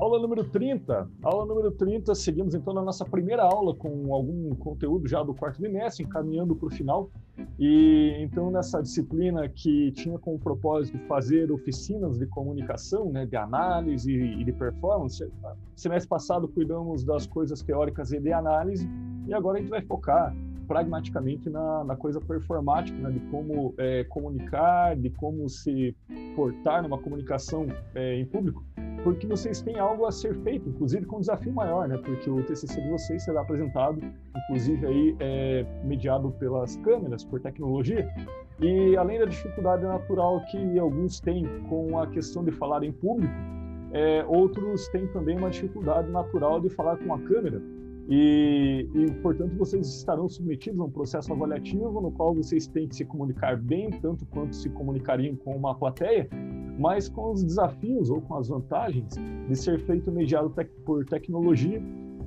Aula número 30. Aula número 30, seguimos então na nossa primeira aula com algum conteúdo já do quarto bimestre, encaminhando para o final. E então nessa disciplina que tinha como propósito fazer oficinas de comunicação, né, de análise e de performance, semestre passado cuidamos das coisas teóricas e de análise, e agora a gente vai focar pragmaticamente na, na coisa performática, né, de como é, comunicar, de como se portar numa comunicação é, em público, porque vocês têm algo a ser feito, inclusive com um desafio maior, né, porque o TCC de vocês será apresentado, inclusive aí é, mediado pelas câmeras, por tecnologia, e além da dificuldade natural que alguns têm com a questão de falar em público, é, outros têm também uma dificuldade natural de falar com a câmera. E, e, portanto, vocês estarão submetidos a um processo avaliativo no qual vocês têm que se comunicar bem, tanto quanto se comunicariam com uma plateia, mas com os desafios ou com as vantagens de ser feito mediado tec por tecnologia,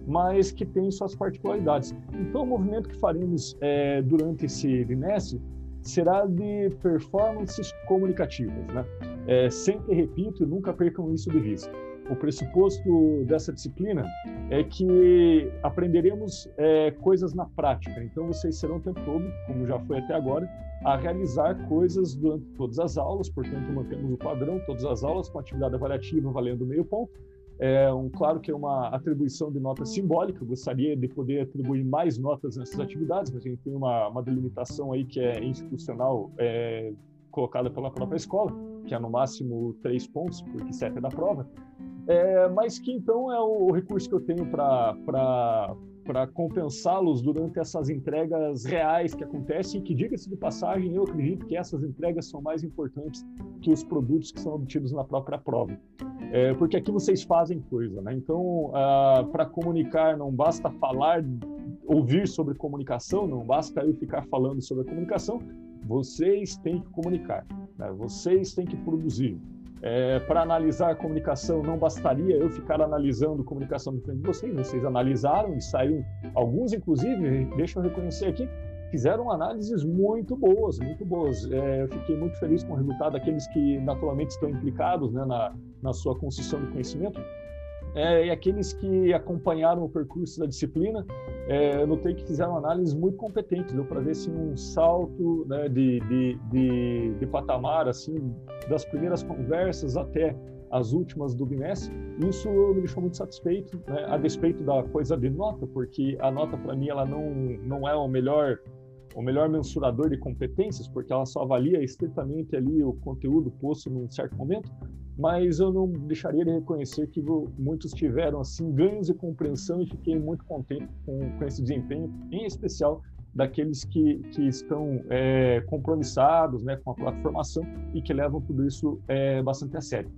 mas que tem suas particularidades. Então, o movimento que faremos é, durante esse bimestre será de performances comunicativas, né? É, sempre repito, nunca percam isso de vista o pressuposto dessa disciplina é que aprenderemos é, coisas na prática. Então, vocês serão o tempo todo, como já foi até agora, a realizar coisas durante todas as aulas. Portanto, mantemos o padrão, todas as aulas, com atividade avaliativa valendo meio ponto. É um, claro que é uma atribuição de nota simbólica, eu gostaria de poder atribuir mais notas nessas atividades, mas a gente tem uma, uma delimitação aí que é institucional, é, colocada pela própria escola, que é no máximo três pontos, porque sete é da prova. É, mas que então é o, recurso que eu tenho para compensá-los durante essas entregas reais que acontecem que, diga-se de passagem, eu acredito que essas entregas são mais importantes que os produtos que são obtidos na própria prova. É, porque aqui vocês fazem coisa, né? Então, ah, para comunicar, não basta falar, ouvir sobre comunicação, não basta eu ficar falando sobre a comunicação, vocês têm que comunicar, né? vocês têm que produzir. É, para analisar a comunicação, não bastaria eu ficar analisando comunicação de frente de vocês, vocês analisaram e saíram, alguns inclusive, deixa eu reconhecer aqui, fizeram análises muito boas, muito boas. É, eu fiquei muito feliz com o resultado daqueles que naturalmente estão implicados né, na, na sua construção de conhecimento. É, e aqueles que acompanharam o percurso da disciplina, é, notei que fizeram análises muito competentes, deu para ver assim, um salto né, de, de, de, de, patamar, assim, das primeiras conversas até as últimas do bimestre. Isso me deixou muito satisfeito, né, a despeito da coisa de nota, porque a nota para mim ela não, não é o melhor o melhor mensurador de competências, porque ela só avalia estritamente ali o conteúdo posto num certo momento, mas eu não deixaria de reconhecer que muitos tiveram assim ganhos de compreensão e fiquei muito contente com, com esse desempenho, em especial daqueles que, que estão é, compromissados né, com a plataformação e que levam tudo isso é, bastante a sério.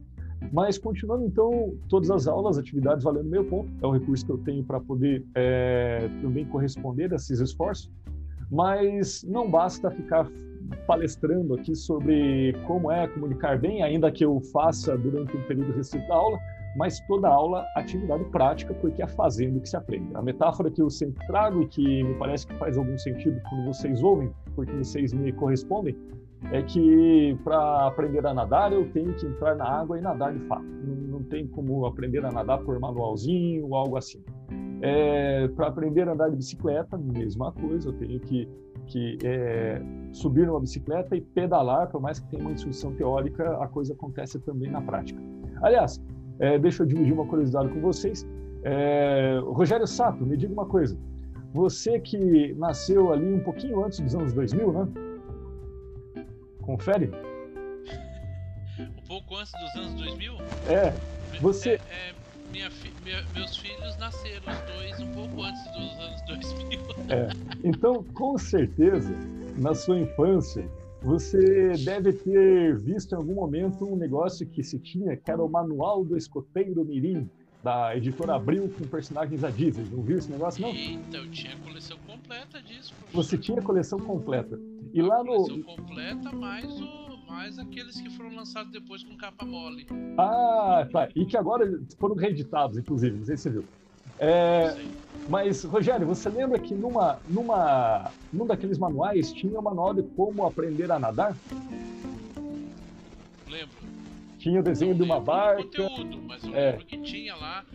Mas continuando então, todas as aulas, atividades valendo meio ponto, é o recurso que eu tenho para poder é, também corresponder a esses esforços. Mas não basta ficar palestrando aqui sobre como é comunicar bem, ainda que eu faça durante um período restrito da aula, mas toda aula atividade prática, porque é fazendo que se aprende. A metáfora que eu sempre trago e que me parece que faz algum sentido quando vocês ouvem, porque vocês me correspondem, é que para aprender a nadar eu tenho que entrar na água e nadar de fato. Não, não tem como aprender a nadar por manualzinho ou algo assim. É, para aprender a andar de bicicleta, mesma coisa, eu tenho que que é, subir numa bicicleta e pedalar, por mais que tenha uma instrução teórica, a coisa acontece também na prática. Aliás, é, deixa eu dividir uma curiosidade com vocês. É, Rogério Sato, me diga uma coisa. Você que nasceu ali um pouquinho antes dos anos 2000, né? Confere? Um pouco antes dos anos 2000? É. Você. É, é minha fi, minha, meus filhos nasceram os dois um pouco antes dos anos 2000. É. Então, com certeza, na sua infância, você deve ter visto em algum momento um negócio que se tinha, que era o Manual do Escoteiro Mirim, da editora Abril, com personagens da Disney. Não viu esse negócio, não? Eita, eu tinha a coleção completa disso. Professor. Você tinha a coleção completa. E lá no. Coleção completa, mais o mais aqueles que foram lançados depois com capa mole. Ah, tá. E que agora foram reeditados, inclusive, não sei se você viu. É, mas, Rogério, você lembra que numa, numa, num daqueles manuais tinha o manual de como aprender a nadar? Lembro. Tinha o desenho de uma barca. conteúdo, mas eu é. lembro que tinha lá.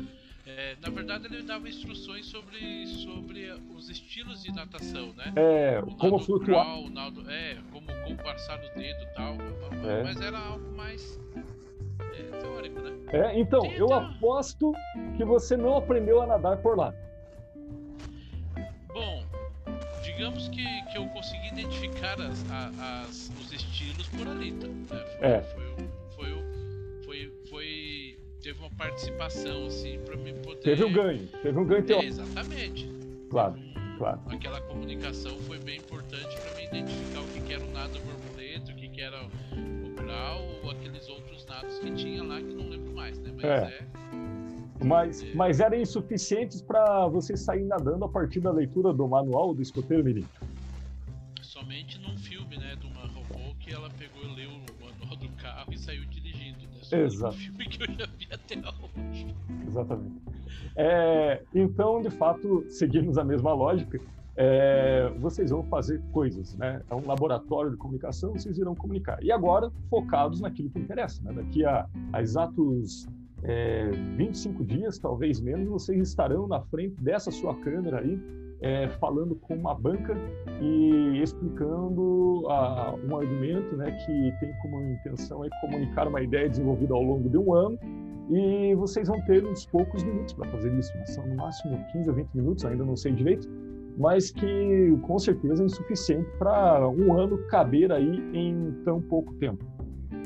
É, na verdade, ele dava instruções sobre, sobre os estilos de natação, né? É, o como flutuar. Crawl, nado, é, como, como passar no dedo e tal. É. Mas era algo mais é, teórico, né? É, então, Tinha eu aposto que você não aprendeu a nadar por lá. Bom, digamos que, que eu consegui identificar as, as, os estilos por ali, tá? Foi, é. Foi, foi, teve uma participação, assim, para me poder... Teve um ganho, teve um ganho teórico. É, exatamente. Claro, claro. Aquela comunicação foi bem importante para me identificar o que, que era o nado borboleta, o que, que era o grau, ou aqueles outros nados que tinha lá, que não lembro mais, né? Mas é... é mas, mas eram insuficientes para você sair nadando a partir da leitura do manual do escoteiro mirim. Somente num filme, né, de uma robô que ela pegou e leu o manual do carro e saiu dirigindo. Exato. filme que eu já vi até hoje. Exatamente. É, então, de fato, seguimos a mesma lógica. É, vocês vão fazer coisas, né? É um laboratório de comunicação, vocês irão comunicar. E agora, focados naquilo que interessa, né? Daqui a, a exatos é, 25 dias, talvez menos, vocês estarão na frente dessa sua câmera aí, é, falando com uma banca e explicando a, um argumento né, que tem como intenção é comunicar uma ideia desenvolvida ao longo de um ano e vocês vão ter uns poucos minutos para fazer isso, né? são no máximo 15 ou 20 minutos, ainda não sei direito, mas que com certeza é insuficiente para um ano caber aí em tão pouco tempo.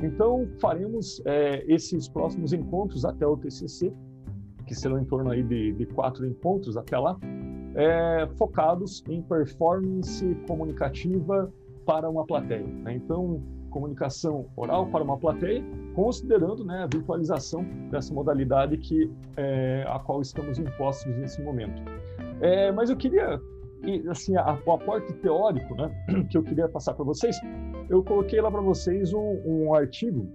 Então, faremos é, esses próximos encontros até o TCC, que serão em torno aí de, de quatro encontros até lá, é, focados em performance comunicativa para uma plateia. Né? Então, comunicação oral para uma plateia, considerando né, a virtualização dessa modalidade que é, a qual estamos impostos nesse momento. É, mas eu queria, assim, o aporte teórico, né, que eu queria passar para vocês eu coloquei lá para vocês um, um, artigo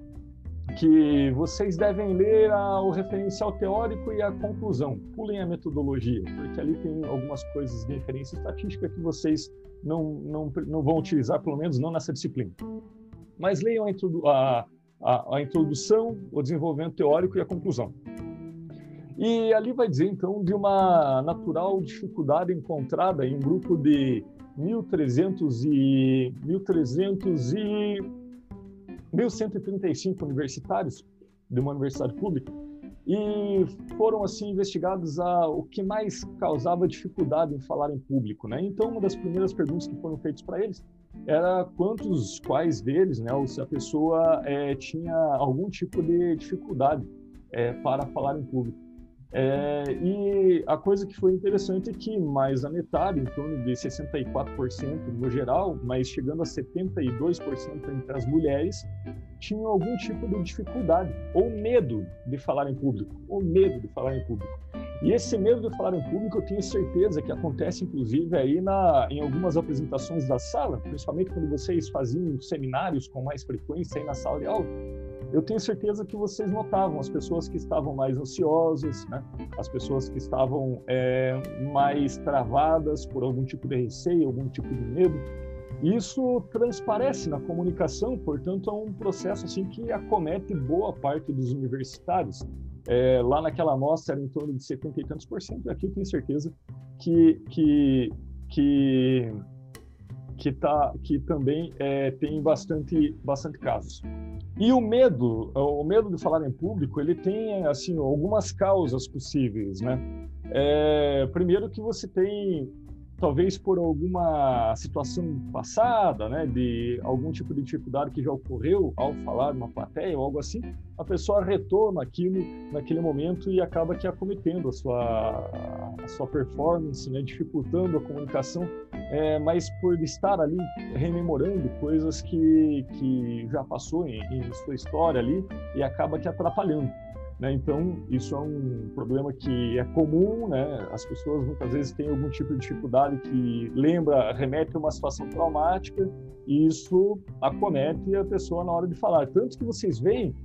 que vocês devem ler a, o referencial teórico e a conclusão. Pulem a metodologia, porque ali tem algumas coisas de referência estatística que vocês não, não, não vão utilizar, pelo menos não nessa disciplina. Mas leiam a, a, a introdução, o desenvolvimento teórico e a conclusão. E ali vai dizer, então, de uma natural dificuldade encontrada em um grupo de 1.300 e 1.300 e 1.135 universitários de uma universidade pública e foram assim investigados a o que mais causava dificuldade em falar em público, né? Então uma das primeiras perguntas que foram feitas para eles era quantos, quais deles, né? Ou se a pessoa é, tinha algum tipo de dificuldade é, para falar em público. É, e a coisa que foi interessante é que mais da metade, em torno de 64% no geral, mas chegando a 72% entre as mulheres, tinham algum tipo de dificuldade ou medo de falar em público, ou medo de falar em público. E esse medo de falar em público, eu tenho certeza que acontece, inclusive, aí na, em algumas apresentações da sala, principalmente quando vocês faziam seminários com mais frequência aí na sala de aula eu tenho certeza que vocês notavam as pessoas que estavam mais ansiosas, né? as pessoas que estavam é, mais travadas por algum tipo de receio, algum tipo de medo. Isso transparece na comunicação, portanto, é um processo assim que acomete boa parte dos universitários. É, lá naquela amostra era em torno de 70 e tantos por cento, aqui eu tenho certeza que, que, que que, tá, que também é, tem bastante, bastante casos. E o medo, o medo de falar em público, ele tem assim algumas causas possíveis, né? É, primeiro que você tem talvez por alguma situação passada, né, de algum tipo de dificuldade que já ocorreu ao falar numa plateia ou algo assim, a pessoa retorna aquilo naquele momento e acaba que acometendo a sua a sua performance, né, dificultando a comunicação, é, mas por estar ali rememorando coisas que que já passou em, em sua história ali e acaba que atrapalhando. Né? Então, isso é um problema que é comum, né? as pessoas muitas vezes têm algum tipo de dificuldade que lembra, remete a uma situação traumática, e isso acomete a pessoa na hora de falar. Tanto que vocês veem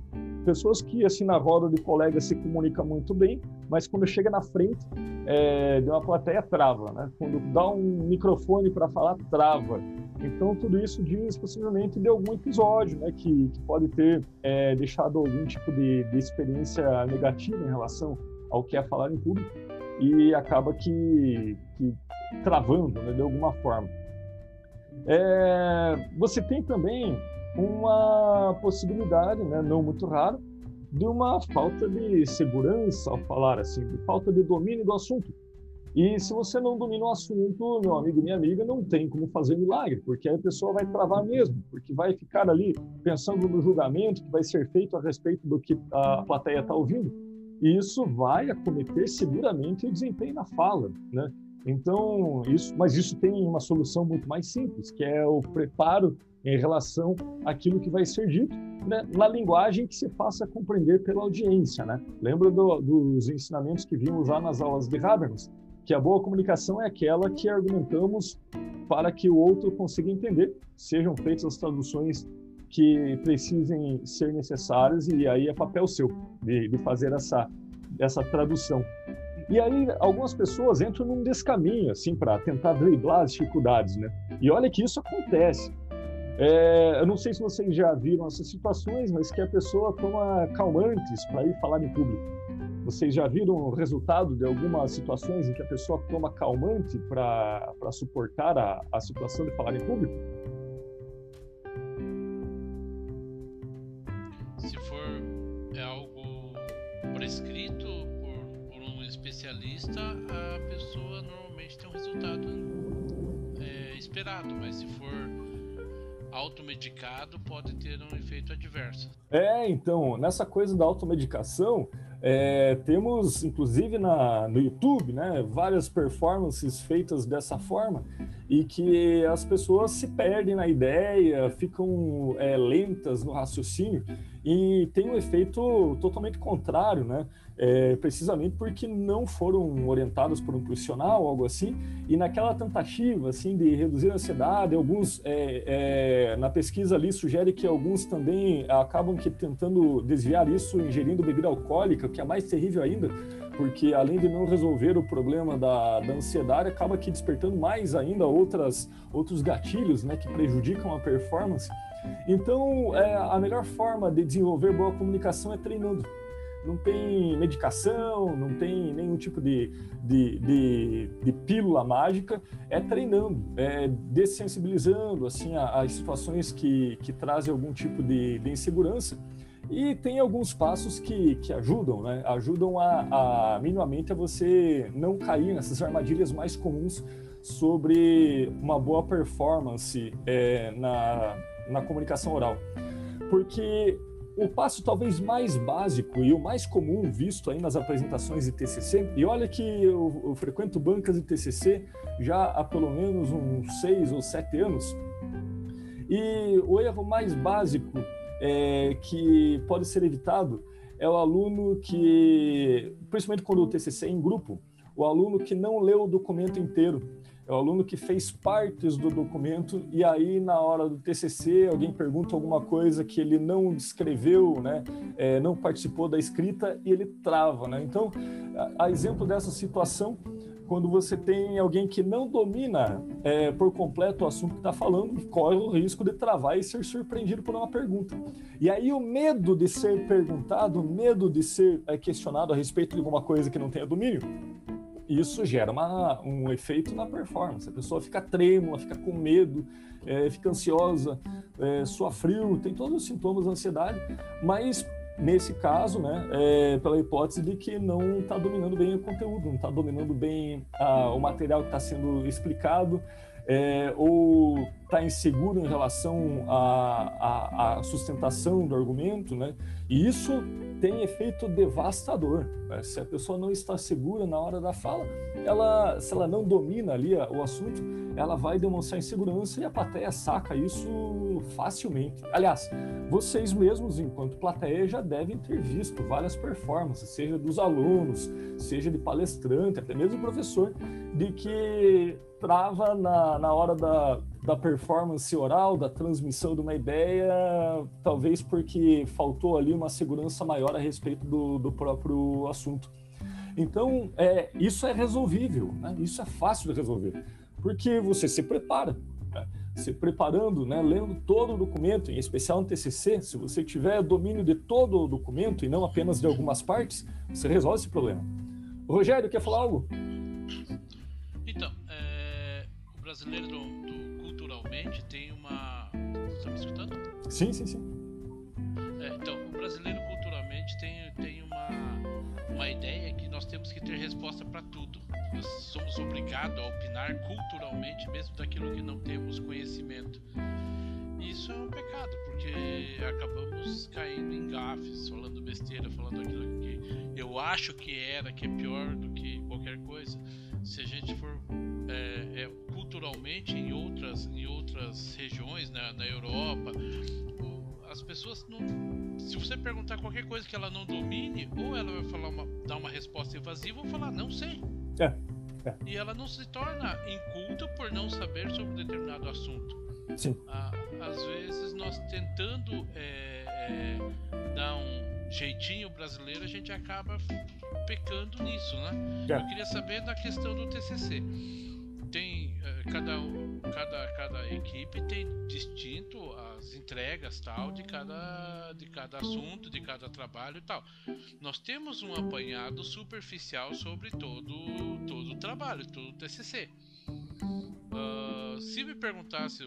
pessoas que, assim, na roda de colegas se comunicam muito bem, mas quando chega na frente é, de uma plateia, trava. Né? Quando dá um microfone para falar, trava. Então, tudo isso diz possivelmente de algum episódio, né, que, que pode ter é, deixado algum tipo de, de, experiência negativa em relação ao que é falar em público e acaba que, que travando, né, de alguma forma. É, você tem também uma possibilidade, né, não muito rara, de uma falta de segurança ao falar assim, de falta de domínio do assunto. E se você não domina o assunto, meu amigo, minha amiga, não tem como fazer milagre, porque aí a pessoa vai travar mesmo, porque vai ficar ali pensando no julgamento que vai ser feito a respeito do que a plateia está ouvindo. E isso vai acometer seguramente o desempenho na fala, né? Então, isso, mas isso tem uma solução muito mais simples, que é o preparo em relação àquilo que vai ser dito, né, na linguagem que se faça compreender pela audiência, né? Lembra do, dos ensinamentos que vimos lá nas aulas de Habermas? Que a boa comunicação é aquela que argumentamos para que o outro consiga entender, sejam feitas as traduções que precisem ser necessárias e aí é papel seu de, de fazer essa essa tradução. E aí algumas pessoas entram num descaminho assim para tentar driblar as dificuldades, né? E olha que isso acontece. É, eu não sei se vocês já viram essas situações, mas que a pessoa toma calmantes para ir falar em público. Vocês já viram o resultado de algumas situações em que a pessoa toma calmante para suportar a, a situação de falar em público? Se for é algo prescrito por, por um especialista, a pessoa normalmente tem um resultado é, esperado, mas se for automedicado pode ter um efeito adverso. É, então, nessa coisa da automedicação, é, temos, inclusive, na, no YouTube, né, várias performances feitas dessa forma e que as pessoas se perdem na ideia, ficam é, lentas no raciocínio e tem um efeito totalmente contrário, né? É, precisamente porque não foram orientados por um profissional, algo assim, e naquela tentativa assim de reduzir a ansiedade, alguns é, é, na pesquisa ali sugere que alguns também acabam que tentando desviar isso ingerindo bebida alcoólica, que é mais terrível ainda, porque além de não resolver o problema da, da ansiedade, acaba que despertando mais ainda outras outros gatilhos, né, que prejudicam a performance. Então, é, a melhor forma de desenvolver boa comunicação é treinando não tem medicação, não tem nenhum tipo de, de, de, de pílula mágica, é treinando, é dessensibilizando assim, as situações que, que trazem algum tipo de, de insegurança. E tem alguns passos que, que ajudam, né? Ajudam a, a minimamente a você não cair nessas armadilhas mais comuns sobre uma boa performance é, na, na comunicação oral. Porque o passo talvez mais básico e o mais comum visto aí nas apresentações de TCC, e olha que eu, eu frequento bancas de TCC já há pelo menos uns seis ou sete anos, e o erro mais básico é, que pode ser evitado é o aluno que, principalmente quando o TCC é em grupo, o aluno que não leu o documento inteiro é o aluno que fez partes do documento e aí na hora do TCC alguém pergunta alguma coisa que ele não escreveu, né, é, não participou da escrita e ele trava, né? Então, a, a exemplo dessa situação, quando você tem alguém que não domina é, por completo o assunto que está falando, corre o risco de travar e ser surpreendido por uma pergunta. E aí o medo de ser perguntado, o medo de ser é, questionado a respeito de alguma coisa que não tenha domínio, isso gera uma, um efeito na performance. A pessoa fica trêmula, fica com medo, é, fica ansiosa, é, frio, tem todos os sintomas da ansiedade, mas nesse caso, né, é, pela hipótese de que não está dominando bem o conteúdo, não está dominando bem a, o material que está sendo explicado, é, ou está inseguro em relação à, à, sustentação do argumento, né? E isso tem efeito devastador. Né? Se a pessoa não está segura na hora da fala, ela, se ela não domina ali o assunto, ela vai demonstrar insegurança e a plateia saca isso facilmente. Aliás, vocês mesmos, enquanto plateia, já devem ter visto várias performances, seja dos alunos, seja de palestrante, até mesmo professor, de que trava na, na hora da, da performance oral, da transmissão de uma ideia, talvez porque faltou ali uma segurança maior a respeito do, do próprio assunto. Então, é, isso é resolvível, né? isso é fácil de resolver, porque você se prepara. Né? se preparando, né, lendo todo o documento, em especial no TCC, se você tiver domínio de todo o documento e não apenas de algumas partes, você resolve esse problema. O Rogério, quer falar algo? Então, é, o brasileiro tem uma. Está me escutando? Sim, sim, sim. É, então, o brasileiro culturalmente tem, tem uma, uma ideia que nós temos que ter resposta para tudo nós somos obrigados a opinar culturalmente, mesmo daquilo que não temos conhecimento. Isso é um pecado, porque acabamos caindo em gafes, falando besteira, falando aquilo que eu acho que era, que é pior do que qualquer coisa. Se a gente for é, é, culturalmente em outras, em outras regiões, né, na Europa, as pessoas não. Se você perguntar qualquer coisa que ela não domine, ou ela vai falar uma, dar uma resposta evasiva ou falar não sei. É, é. E ela não se torna inculta por não saber sobre um determinado assunto. Sim. Ah, às vezes nós tentando é, é, dar um jeitinho brasileiro, a gente acaba pecando nisso, né? Eu queria saber da questão do TCC. Tem é, cada, cada, cada equipe tem distinto as entregas tal de cada, de cada assunto, de cada trabalho e tal. Nós temos um apanhado superficial sobre todo, todo o trabalho, todo o TCC. Uh, ah, se me perguntasse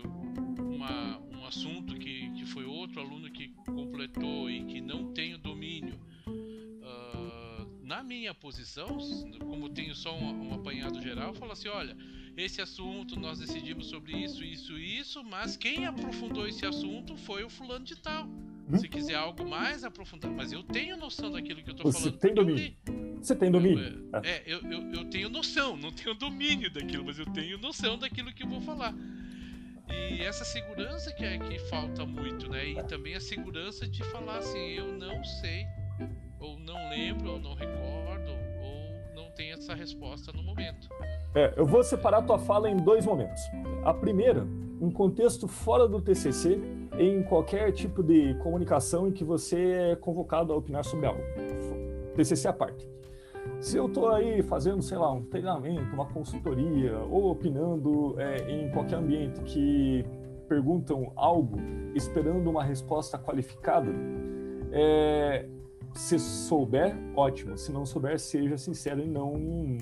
uma, um assunto que, que foi outro aluno que completou e que não tem o domínio, uh, na minha posição, como tenho só um, um apanhado geral, eu falo assim: olha, esse assunto, nós decidimos sobre isso, isso e isso, mas quem aprofundou esse assunto foi o fulano de tal. Hum? Se quiser algo mais aprofundado, mas eu tenho noção daquilo que eu estou falando. Você tem domínio. Você tem domínio. É, é eu, eu, eu, tenho noção, não tenho domínio daquilo, mas eu tenho noção daquilo que eu vou falar. E essa segurança que é que falta muito, né? E também a segurança de falar assim, eu não sei, ou não lembro, ou não recordo, ou não tenho essa resposta no momento. É, eu vou separar a tua fala em dois momentos. A primeira, um contexto fora do TCC, em qualquer tipo de comunicação em que você é convocado a opinar sobre algo. TCC à parte. Se eu estou aí fazendo, sei lá, um treinamento, uma consultoria, ou opinando é, em qualquer ambiente que perguntam algo esperando uma resposta qualificada, é, se souber, ótimo. Se não souber, seja sincero e não,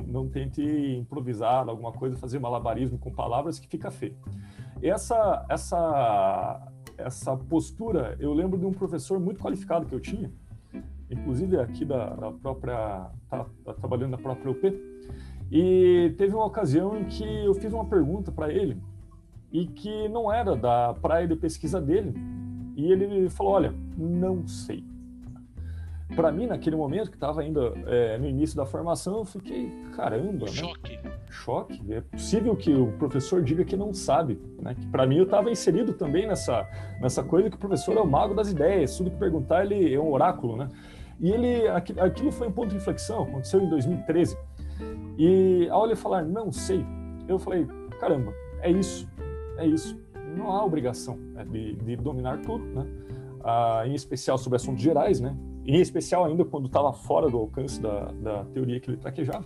não tente improvisar alguma coisa, fazer malabarismo com palavras que fica feio. Essa, essa, essa postura, eu lembro de um professor muito qualificado que eu tinha, inclusive aqui da, da própria, tá, tá, trabalhando na própria UP, e teve uma ocasião em que eu fiz uma pergunta para ele e que não era da praia de pesquisa dele, e ele falou: Olha, não sei para mim, naquele momento, que estava ainda é, no início da formação, eu fiquei, caramba, né? Choque. Choque. É possível que o professor diga que não sabe, né? Que para mim eu estava inserido também nessa, nessa coisa que o professor é o mago das ideias, tudo que perguntar ele é um oráculo, né? E ele, aquilo foi um ponto de inflexão, aconteceu em 2013. E ao ele falar, não sei, eu falei, caramba, é isso, é isso. Não há obrigação né, de, de dominar tudo, né? Ah, em especial sobre assuntos gerais, né? em especial ainda quando estava fora do alcance da, da teoria que ele traquejava.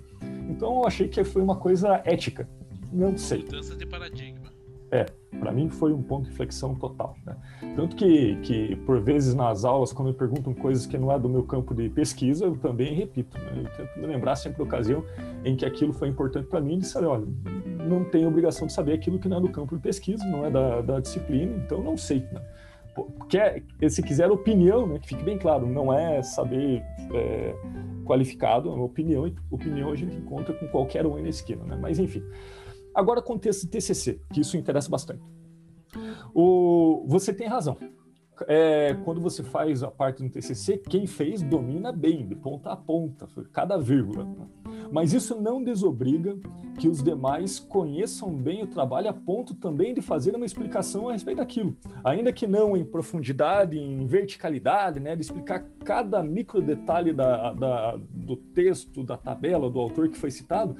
Então eu achei que foi uma coisa ética. Não sei. Mudança de paradigma. É, para mim foi um ponto de inflexão total. Né? Tanto que, que, por vezes, nas aulas, quando me perguntam coisas que não é do meu campo de pesquisa, eu também repito. Né? Eu tento me lembrar sempre a ocasião em que aquilo foi importante para mim e disse: olha, não tenho obrigação de saber aquilo que não é do campo de pesquisa, não é da, da disciplina, então não sei. Né? quer, se quiser opinião, né, que fique bem claro, não é saber é, qualificado, é uma opinião, opinião a gente encontra com qualquer um aí na esquina, né? Mas enfim. Agora, contexto de TCC, que isso interessa bastante. O, você tem razão é, quando você faz a parte do TCC, quem fez domina bem, de ponta a ponta, cada vírgula. Mas isso não desobriga que os demais conheçam bem o trabalho a ponto também de fazer uma explicação a respeito daquilo. Ainda que não em profundidade, em verticalidade, né, de explicar cada micro detalhe da, da, do texto, da tabela, do autor que foi citado,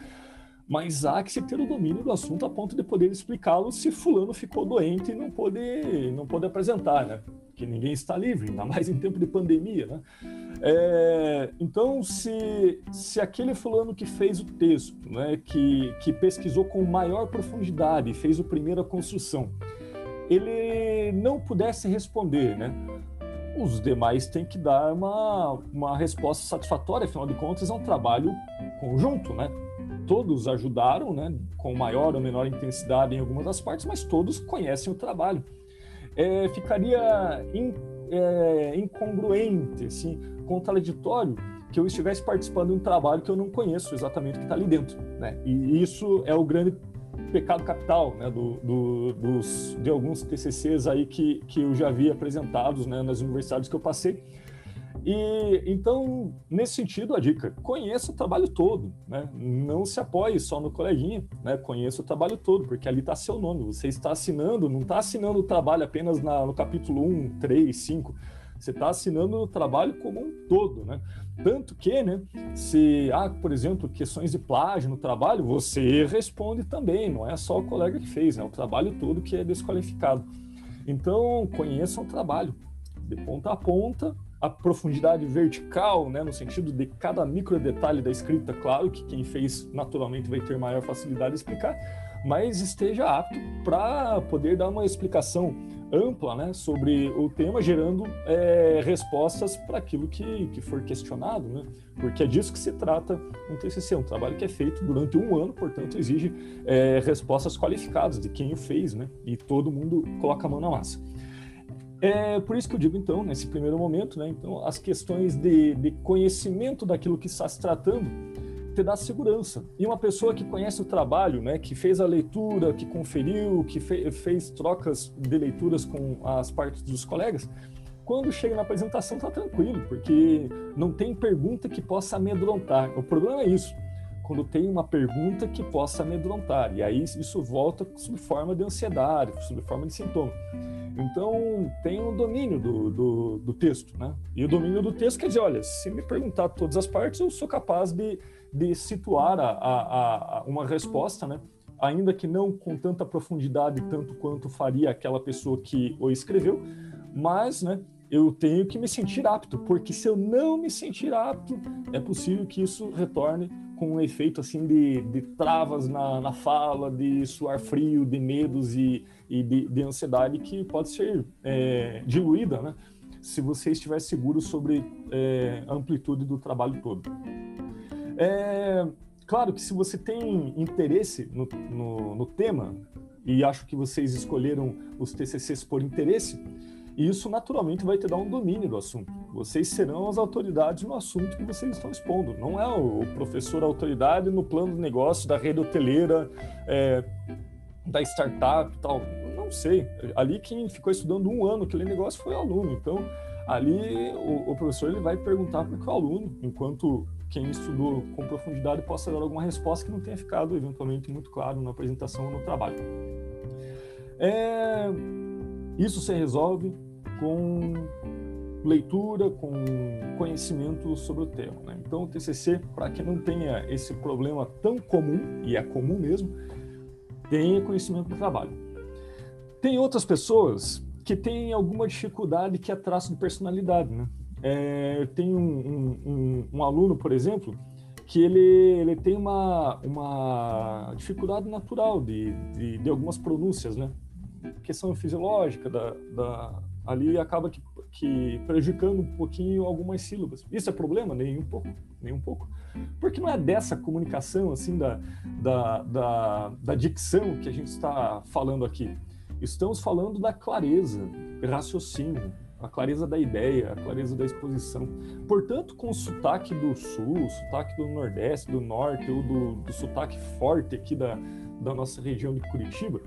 mas há que se ter o domínio do assunto a ponto de poder explicá-lo se fulano ficou doente e não pôde, não pôde apresentar, né? que ninguém está livre, ainda mais em tempo de pandemia, né? É, então, se, se aquele fulano que fez o texto, né, que, que pesquisou com maior profundidade, fez a primeira construção, ele não pudesse responder, né? Os demais têm que dar uma, uma resposta satisfatória, afinal de contas é um trabalho conjunto, né? Todos ajudaram, né, com maior ou menor intensidade em algumas das partes, mas todos conhecem o trabalho. É, ficaria in, é, incongruente, assim, contraditório que eu estivesse participando de um trabalho que eu não conheço exatamente o que está ali dentro. Né? E isso é o grande pecado capital né, do, do, dos, de alguns TCCs aí que, que eu já vi apresentados né, nas universidades que eu passei. E então, nesse sentido, a dica: conheça o trabalho todo, né? Não se apoie só no coleguinha, né? Conheça o trabalho todo, porque ali está seu nome. Você está assinando, não está assinando o trabalho apenas na, no capítulo 1, 3, 5 você está assinando o trabalho como um todo, né? Tanto que, né, se há, por exemplo, questões de plágio no trabalho, você responde também, não é só o colega que fez, é né? o trabalho todo que é desqualificado. Então, conheçam o trabalho, de ponta a ponta, a profundidade vertical, né, no sentido de cada micro detalhe da escrita, claro que quem fez naturalmente vai ter maior facilidade de explicar, mas esteja apto para poder dar uma explicação ampla né, sobre o tema, gerando é, respostas para aquilo que, que for questionado, né? porque é disso que se trata um TCC, um trabalho que é feito durante um ano, portanto, exige é, respostas qualificadas de quem o fez, né? e todo mundo coloca a mão na massa. É por isso que eu digo, então, nesse primeiro momento, né, então, as questões de, de conhecimento daquilo que está se tratando te dá segurança. E uma pessoa que conhece o trabalho, né, que fez a leitura, que conferiu, que fe fez trocas de leituras com as partes dos colegas, quando chega na apresentação está tranquilo, porque não tem pergunta que possa amedrontar. O problema é isso, quando tem uma pergunta que possa amedrontar, e aí isso volta sob forma de ansiedade, sob forma de sintoma. Então, tem o domínio do, do, do, texto, né? E o domínio do texto quer dizer, olha, se me perguntar todas as partes, eu sou capaz de de situar a, a, a uma resposta, né? ainda que não com tanta profundidade tanto quanto faria aquela pessoa que o escreveu, mas né, eu tenho que me sentir apto, porque se eu não me sentir apto, é possível que isso retorne com um efeito assim de, de travas na, na fala, de suar frio, de medos e, e de, de ansiedade que pode ser é, diluída, né? Se você estiver seguro sobre é, a amplitude do trabalho todo. É, claro que se você tem interesse no, no, no tema, e acho que vocês escolheram os TCCs por interesse, isso naturalmente vai te dar um domínio do assunto. Vocês serão as autoridades no assunto que vocês estão expondo. Não é o professor autoridade no plano de negócio da rede hoteleira, é, da startup tal. Não sei. Ali quem ficou estudando um ano aquele negócio foi o aluno. Então, ali o, o professor ele vai perguntar para o aluno, enquanto quem estudou com profundidade possa dar alguma resposta que não tenha ficado eventualmente muito claro na apresentação ou no trabalho. É, isso se resolve com leitura, com conhecimento sobre o tema. Né? Então, o TCC, para que não tenha esse problema tão comum, e é comum mesmo, tenha conhecimento do trabalho. Tem outras pessoas que têm alguma dificuldade que é traço de personalidade, né? É, eu tenho um, um, um, aluno, por exemplo, que ele, ele tem uma, uma dificuldade natural de, de, de algumas pronúncias, né? Questão fisiológica da, da, ali acaba que, que prejudicando um pouquinho algumas sílabas. Isso é problema? Nem um pouco, nem um pouco. Porque não é dessa comunicação, assim, da, da, da, da dicção que a gente está falando aqui. Estamos falando da clareza, raciocínio, a clareza da ideia, a clareza da exposição. Portanto, com o sotaque do sul, o sotaque do nordeste, do norte, ou do, do sotaque forte aqui da, da nossa região de Curitiba,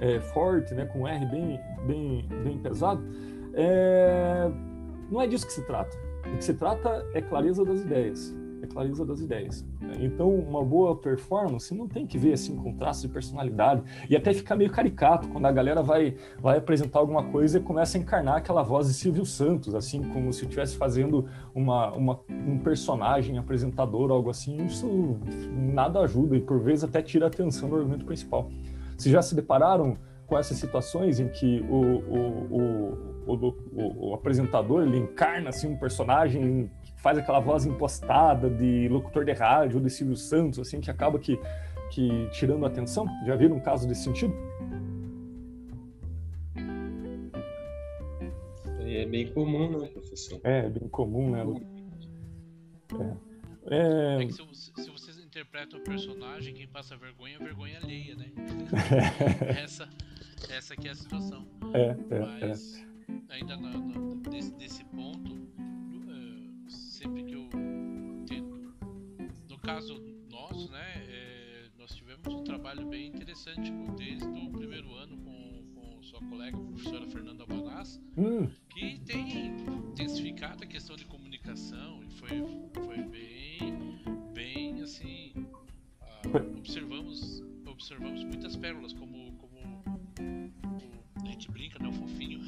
é, forte, né, com R bem, bem, bem pesado, é, não é disso que se trata. O que se trata é clareza das ideias é clareza das ideias. Né? Então, uma boa performance não tem que ver assim com traços de personalidade e até fica meio caricato quando a galera vai vai apresentar alguma coisa e começa a encarnar aquela voz de Silvio Santos, assim como se estivesse fazendo uma, uma, um personagem apresentador, algo assim. Isso nada ajuda e por vezes até tira a atenção do argumento principal. Se já se depararam com essas situações em que o, o, o, o apresentador ele encarna assim um personagem faz aquela voz impostada de locutor de rádio ou de Silvio Santos, assim, que acaba que, que tirando a atenção. Já viram um caso desse sentido? bem comum, né, professor? É, bem comum, né? É. é... é que se, se, vocês interpretam o personagem, quem passa vergonha é vergonha alheia, né? essa, essa aqui é a situação. É, é, Mas, é. ainda no, no, nesse, nesse ponto, uh, sempre que eu tento. No caso nosso, né? É, nós tivemos um trabalho bem interessante desde o primeiro ano sua colega, a professora Fernanda Banás, hum. que tem intensificado a questão de comunicação e foi, foi bem, bem assim, uh, observamos, observamos muitas pérolas, como, como o, a gente brinca, né, o fofinho,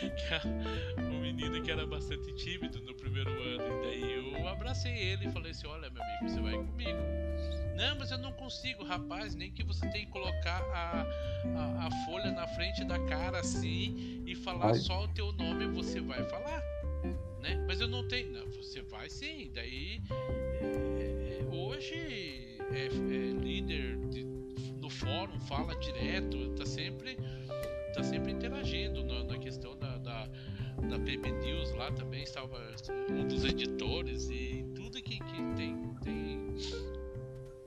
que um menino que era bastante tímido no primeiro ano, e daí eu abracei ele e falei assim, olha meu amigo, você vai comigo não, mas eu não consigo, rapaz, nem que você tenha que colocar a, a, a folha na frente da cara assim e falar Ai. só o teu nome, você vai falar. Né? Mas eu não tenho. Não, você vai sim. Daí é, é, hoje é, é líder de, no fórum, fala direto, tá sempre, tá sempre interagindo na, na questão da, da, da PB News lá também, estava um dos editores e tudo que, que tem, tem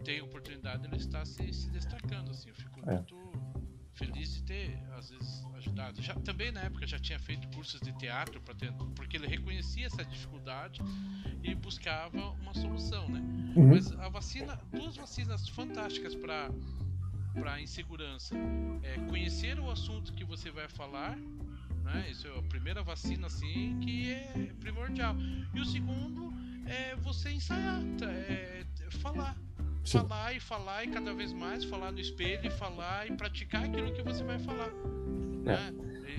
tem oportunidade, ele está se, se destacando. Assim, eu fico é. muito feliz de ter, às vezes, ajudado. Já, também na época já tinha feito cursos de teatro para ter, porque ele reconhecia essa dificuldade e buscava uma solução, né? Uhum. Mas a vacina, duas vacinas fantásticas para para insegurança, é conhecer o assunto que você vai falar né? Isso é a primeira vacina assim que é primordial. E o segundo é você ensaiar, tá? é, falar. Sim. falar e falar e cada vez mais falar no espelho e falar e praticar aquilo que você vai falar. É. Né?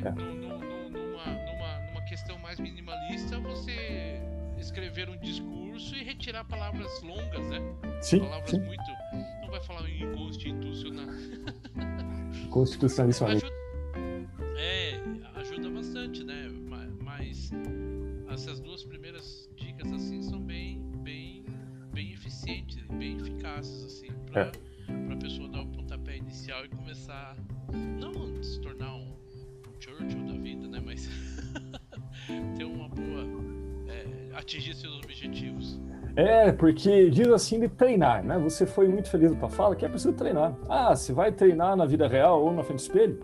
É. No, no, no, numa, numa, numa questão mais minimalista, você escrever um discurso e retirar palavras longas, né? Sim, palavras sim. muito. Vai falar em constitucional. Constitucionalmente. Ajuda, é, ajuda bastante, né? Mas essas duas primeiras dicas assim são bem, bem, bem eficientes bem eficazes, assim, pra, é. pra pessoa dar o pontapé inicial e começar. Não se tornar um, um Churchill da vida, né? Mas ter uma boa. É, atingir seus objetivos. É, porque diz assim de treinar, né? Você foi muito feliz com a fala que é preciso treinar. Ah, se vai treinar na vida real ou na frente do espelho,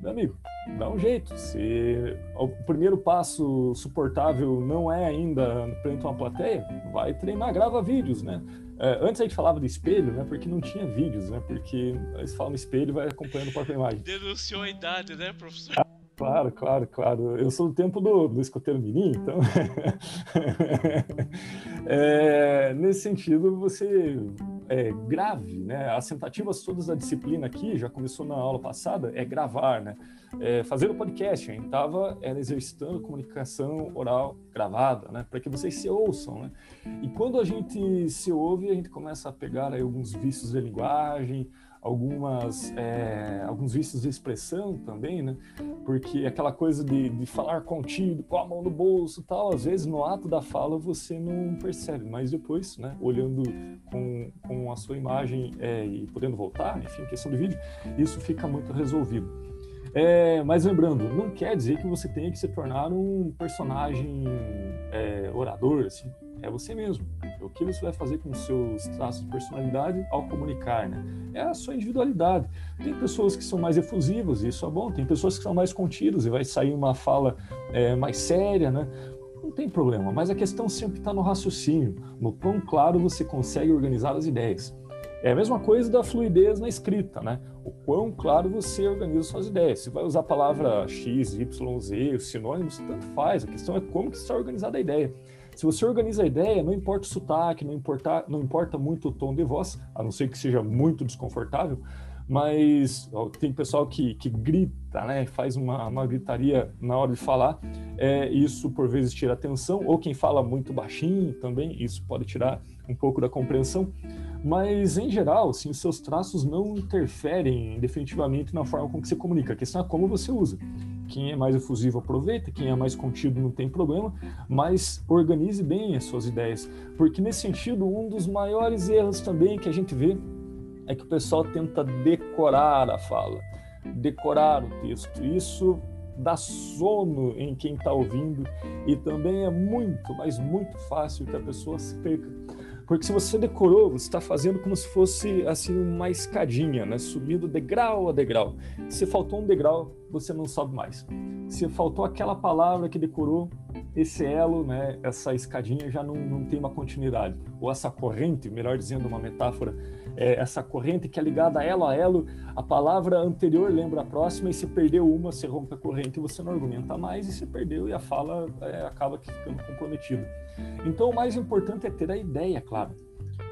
meu amigo, dá um jeito. Se o primeiro passo suportável não é ainda frente a uma plateia, vai treinar, grava vídeos, né? É, antes a gente falava do espelho, né? Porque não tinha vídeos, né? Porque eles falam espelho e vai acompanhando a própria imagem. Denunciou a idade, né, professor? Ah, claro, claro, claro. Eu sou do tempo do, do escoteiro mirim, então... é, nesse sentido, você é, grave, né? As tentativas todas da disciplina aqui, já começou na aula passada, é gravar, né? É, fazer o podcast, a gente estava exercitando comunicação oral gravada, né? Para que vocês se ouçam, né? E quando a gente se ouve, a gente começa a pegar aí, alguns vícios de linguagem, algumas é, alguns vícios de expressão também, né? Porque aquela coisa de, de falar contido, com a mão no bolso, tal, às vezes no ato da fala você não percebe, mas depois, né? Olhando com, com a sua imagem é, e podendo voltar, enfim, questão de vídeo, isso fica muito resolvido. É, mas lembrando, não quer dizer que você tenha que se tornar um personagem é, orador, assim, é você mesmo. O que você vai fazer com os seus traços de personalidade ao comunicar, né? É a sua individualidade. Tem pessoas que são mais efusivas, e isso é bom. Tem pessoas que são mais contidas e vai sair uma fala é, mais séria, né? Não tem problema, mas a questão sempre está no raciocínio, no quão claro você consegue organizar as ideias. É a mesma coisa da fluidez na escrita, né? O quão claro você organiza suas ideias. Se vai usar a palavra X, Y, Z, os sinônimos, tanto faz. A questão é como que está organizada a ideia. Se você organiza a ideia, não importa o sotaque, não importa, não importa muito o tom de voz, a não ser que seja muito desconfortável, mas ó, tem pessoal que, que grita, né, faz uma, uma gritaria na hora de falar, é, isso por vezes tira atenção, ou quem fala muito baixinho também, isso pode tirar um pouco da compreensão, mas em geral, assim, os seus traços não interferem definitivamente na forma com que você comunica, a questão é como você usa. Quem é mais efusivo aproveita, quem é mais contido não tem problema, mas organize bem as suas ideias, porque nesse sentido, um dos maiores erros também que a gente vê é que o pessoal tenta decorar a fala, decorar o texto. Isso dá sono em quem está ouvindo e também é muito, mas muito fácil que a pessoa se perca. Porque se você decorou, você está fazendo como se fosse assim uma escadinha, né? subindo degrau a degrau. Se faltou um degrau, você não sobe mais. Se faltou aquela palavra que decorou, esse elo, né, essa escadinha já não, não tem uma continuidade. Ou essa corrente, melhor dizendo, uma metáfora, é essa corrente que é ligada elo a elo, a palavra anterior lembra a próxima e se perdeu uma, você rompe a corrente e você não argumenta mais e se perdeu e a fala é, acaba ficando comprometida. Então o mais importante é ter a ideia clara.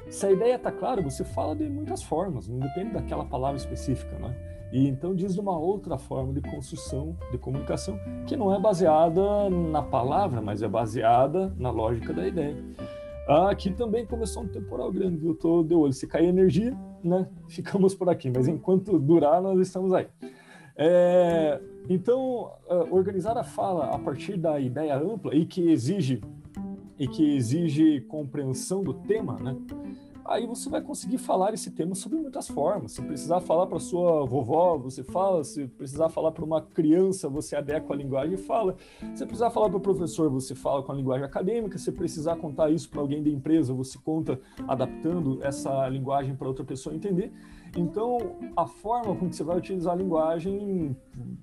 Se a ideia está clara, você fala de muitas formas, não depende daquela palavra específica, né? E então diz uma outra forma de construção, de comunicação, que não é baseada na palavra, mas é baseada na lógica da ideia. Aqui também começou um temporal grande, viu? Tô de olho. Se cair energia, né? Ficamos por aqui. Mas enquanto durar, nós estamos aí. É, então, organizar a fala a partir da ideia ampla e que exige e que exige compreensão do tema, né? aí você vai conseguir falar esse tema sobre muitas formas. Se precisar falar para sua vovó, você fala. Se precisar falar para uma criança, você adequa a linguagem e fala. Se precisar falar para o professor, você fala com a linguagem acadêmica. Se precisar contar isso para alguém da empresa, você conta adaptando essa linguagem para outra pessoa entender. Então, a forma com que você vai utilizar a linguagem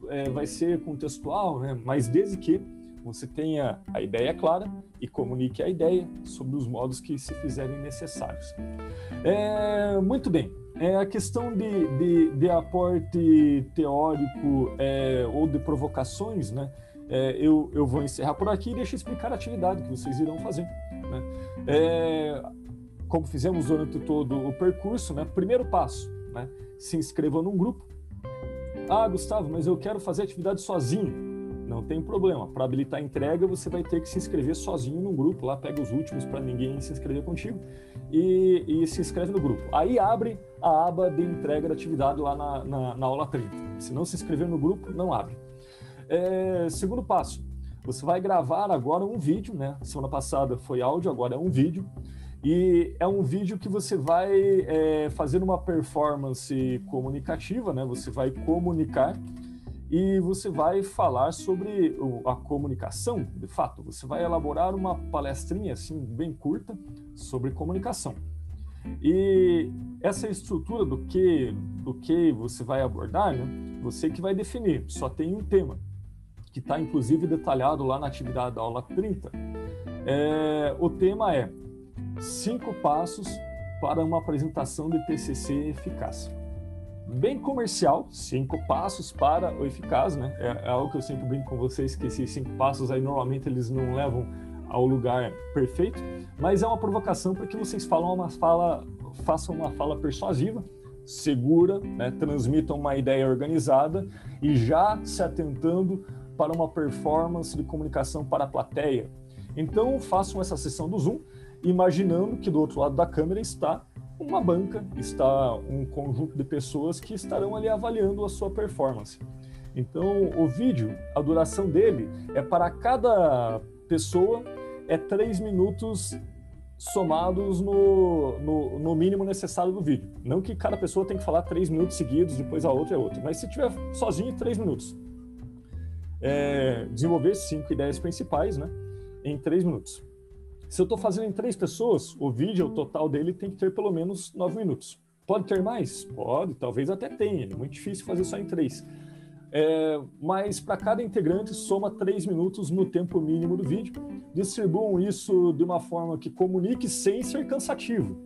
é, vai ser contextual, né? mas desde que você tenha a ideia clara e comunique a ideia sobre os modos que se fizerem necessários. É, muito bem. É, a questão de, de, de aporte teórico é, ou de provocações, né? É, eu, eu vou encerrar por aqui e deixo explicar a atividade que vocês irão fazer. Né? É, como fizemos durante todo o percurso, né? primeiro passo, né? se inscreva num grupo. Ah, Gustavo, mas eu quero fazer atividade sozinho. Não tem problema. Para habilitar a entrega, você vai ter que se inscrever sozinho no grupo. Lá pega os últimos para ninguém se inscrever contigo e, e, se inscreve no grupo. Aí abre a aba de entrega da atividade lá na, na, na aula 30. Se não se inscrever no grupo, não abre. É, segundo passo, você vai gravar agora um vídeo, né? Semana passada foi áudio, agora é um vídeo. E é um vídeo que você vai é, fazer uma performance comunicativa, né? Você vai comunicar e você vai falar sobre a comunicação, de fato. Você vai elaborar uma palestrinha assim bem curta sobre comunicação. E essa estrutura do que do que você vai abordar, né? Você que vai definir. Só tem um tema que está inclusive detalhado lá na atividade da aula 30. É, o tema é cinco passos para uma apresentação de TCC eficaz bem comercial, cinco passos para o eficaz, né? É, é, algo que eu sempre brinco com vocês que esses cinco passos aí normalmente eles não levam ao lugar perfeito, mas é uma provocação para que vocês falam uma fala, façam uma fala persuasiva, segura, né? transmitam uma ideia organizada e já se atentando para uma performance de comunicação para a plateia. Então façam essa sessão do Zoom, imaginando que do outro lado da câmera está uma banca, está um conjunto de pessoas que estarão ali avaliando a sua performance. Então, o vídeo, a duração dele é para cada pessoa é três minutos somados no, no, no, mínimo necessário do vídeo. Não que cada pessoa tem que falar três minutos seguidos, depois a outra é outra, mas se tiver sozinho, três minutos. É, desenvolver cinco ideias principais, né, em três minutos. Se eu estou fazendo em três pessoas, o vídeo, o total dele tem que ter pelo menos nove minutos. Pode ter mais? Pode, talvez até tenha. É muito difícil fazer só em três. É, mas para cada integrante soma três minutos no tempo mínimo do vídeo. Distribuam isso de uma forma que comunique sem ser cansativo,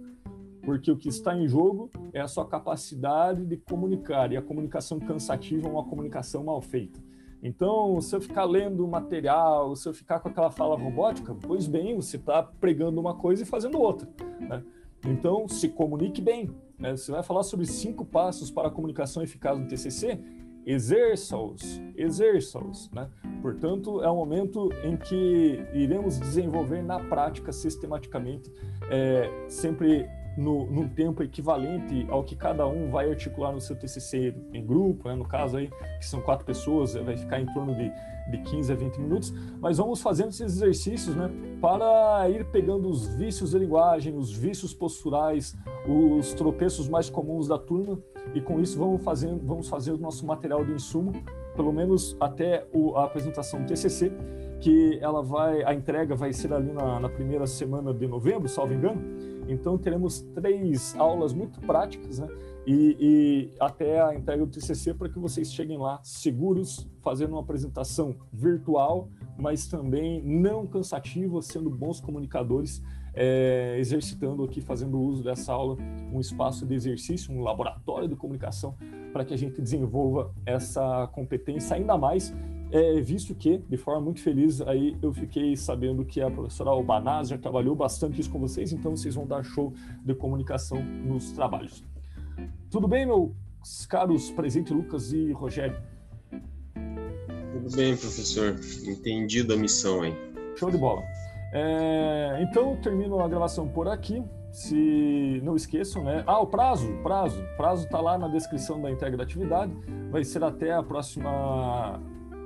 porque o que está em jogo é a sua capacidade de comunicar, e a comunicação cansativa é uma comunicação mal feita. Então, se eu ficar lendo material, se eu ficar com aquela fala robótica, pois bem, você está pregando uma coisa e fazendo outra. Né? Então, se comunique bem. Né? Você vai falar sobre cinco passos para a comunicação eficaz no TCC, exerça-os, exerça-os. Né? Portanto, é um momento em que iremos desenvolver na prática, sistematicamente, é, sempre no, num tempo equivalente ao que cada um vai articular no seu TCC em grupo, né? no caso aí, que são quatro pessoas, vai ficar em torno de, de 15 a 20 minutos, mas vamos fazendo esses exercícios né, para ir pegando os vícios de linguagem, os vícios posturais, os tropeços mais comuns da turma, e com isso vamos fazer, vamos fazer o nosso material de insumo pelo menos até o, a apresentação do TCC, que ela vai, a entrega vai ser ali na, na primeira semana de novembro, salvo engano. Então teremos três aulas muito práticas, né? E, e, até a entrega do TCC para que vocês cheguem lá seguros, fazendo uma apresentação virtual, mas também não cansativa, sendo bons comunicadores, é, exercitando aqui, fazendo uso dessa aula, um espaço de exercício, um laboratório de comunicação, para que a gente desenvolva essa competência ainda mais é, visto que, de forma muito feliz, aí eu fiquei sabendo que a professora Albanaz já trabalhou bastante isso com vocês, então vocês vão dar show de comunicação nos trabalhos. Tudo bem, meus caros presente Lucas e Rogério? Tudo bem, professor. Entendido a missão aí. Show de bola. É, então, termino a gravação por aqui. Se não esqueçam, né? Ah, o prazo, prazo. Prazo está lá na descrição da entrega da atividade. Vai ser até a próxima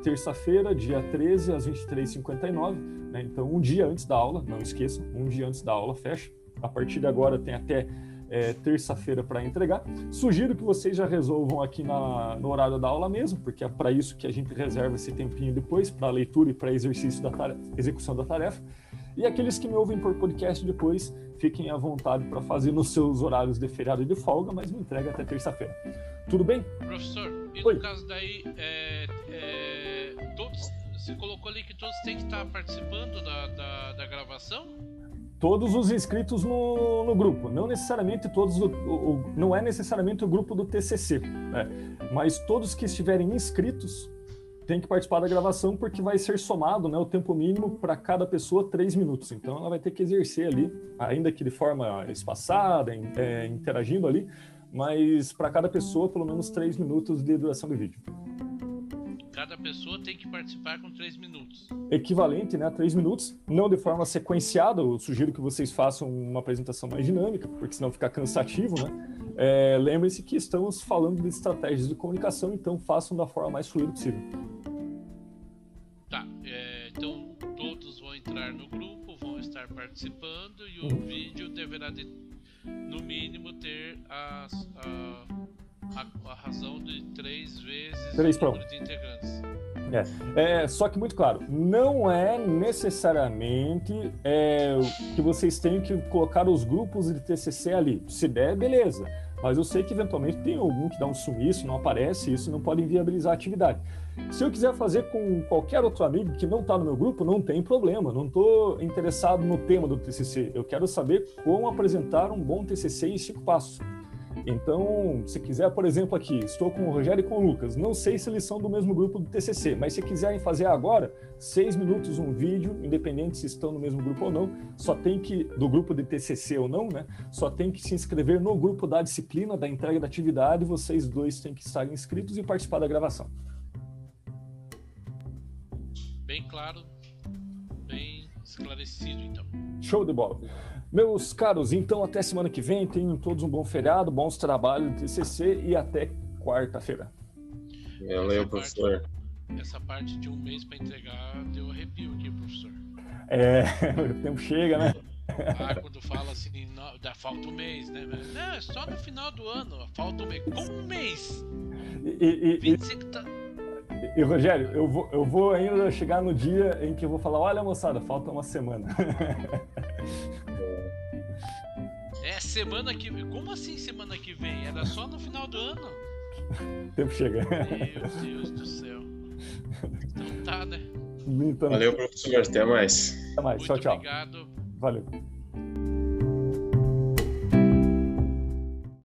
terça-feira, dia 13, às 23h59. Né? Então, um dia antes da aula, não esqueçam, um dia antes da aula fecha. A partir de agora tem até é, terça-feira para entregar. Sugiro que vocês já resolvam aqui na, no horário da aula mesmo, porque é para isso que a gente reserva esse tempinho depois, para leitura e para exercício da tarefa, execução da tarefa. E aqueles que me ouvem por podcast depois, fiquem à vontade para fazer nos seus horários de feriado e de folga, mas me entrega até terça-feira. Tudo bem? Professor, e Oi. no caso daí, é, é, todos, você colocou ali que todos têm que estar participando da, da, da gravação? Todos os inscritos no, no grupo, não necessariamente todos, o, o, não é necessariamente o grupo do TCC, né? mas todos que estiverem inscritos tem que participar da gravação porque vai ser somado né, o tempo mínimo para cada pessoa três minutos. Então ela vai ter que exercer ali, ainda que de forma espaçada, é, interagindo ali, mas para cada pessoa pelo menos três minutos de duração do vídeo. Cada pessoa tem que participar com três minutos. Equivalente né, a três minutos, não de forma sequenciada. Eu sugiro que vocês façam uma apresentação mais dinâmica, porque senão fica cansativo, né? É, Lembre-se que estamos falando de estratégias de comunicação, então façam da forma mais fluida possível. Tá, é, então todos vão entrar no grupo, vão estar participando e o uhum. vídeo deverá, de, no mínimo, ter a, a, a, razão de três vezes três o número de integrantes. É, é, só que muito claro, não é necessariamente é, que vocês tenham que colocar os grupos de TCC ali. Se der, beleza. Mas eu sei que eventualmente tem algum que dá um sumiço, não aparece, isso não pode inviabilizar a atividade. Se eu quiser fazer com qualquer outro amigo que não está no meu grupo, não tem problema. Não estou interessado no tema do TCC. Eu quero saber como apresentar um bom TCC em cinco passos. Então, se quiser, por exemplo, aqui, estou com o Rogério e com o Lucas. Não sei se eles são do mesmo grupo do TCC, mas se quiserem fazer agora, seis minutos um vídeo, independente se estão no mesmo grupo ou não, só tem que, do grupo de TCC ou não, né? Só tem que se inscrever no grupo da disciplina, da entrega da atividade. Vocês dois têm que estar inscritos e participar da gravação. Bem claro, esclarecido, então. Show de bola. Meus caros, então até semana que vem. Tenham todos um bom feriado, bons trabalhos no TCC e até quarta-feira. Valeu, professor. Parte, essa parte de um mês para entregar deu arrepio aqui, professor. É, o tempo chega, né? Ah, quando fala assim, não, dá, falta um mês, né? Não, é só no final do ano, falta um mês. Como um mês? E, e, 25 tá... e, Rogério, eu vou, eu vou ainda chegar no dia em que eu vou falar: olha, moçada, falta uma semana. É semana que vem. Como assim semana que vem? Era só no final do ano? Tempo chega. Meu Deus do céu. Então tá, né? Então, Valeu, professor. Até mais. Até mais. Muito tchau, tchau. Obrigado. Valeu.